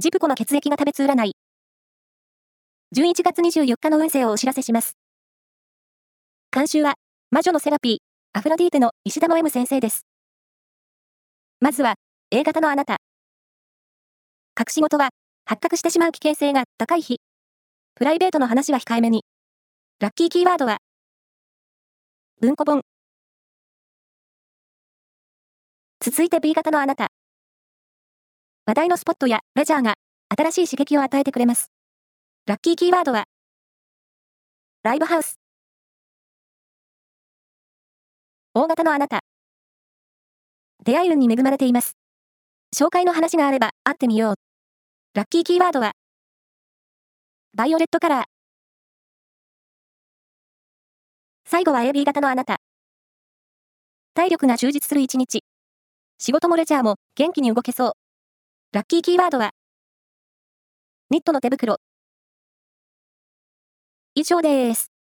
ジプコの血液が食べつ占い。11月24日の運勢をお知らせします。監修は、魔女のセラピー、アフロディーテの石田の M 先生です。まずは、A 型のあなた。隠し事は、発覚してしまう危険性が高い日。プライベートの話は控えめに。ラッキーキーワードは、文庫本。続いて B 型のあなた。話題のスポットやレジャーが新しい刺激を与えてくれます。ラッキーキーワードは、ライブハウス。大型のあなた。出会い運に恵まれています。紹介の話があれば会ってみよう。ラッキーキーワードは、バイオレットカラー。最後は AB 型のあなた。体力が充実する一日。仕事もレジャーも元気に動けそう。ラッキーキーワードは、ニットの手袋。以上です。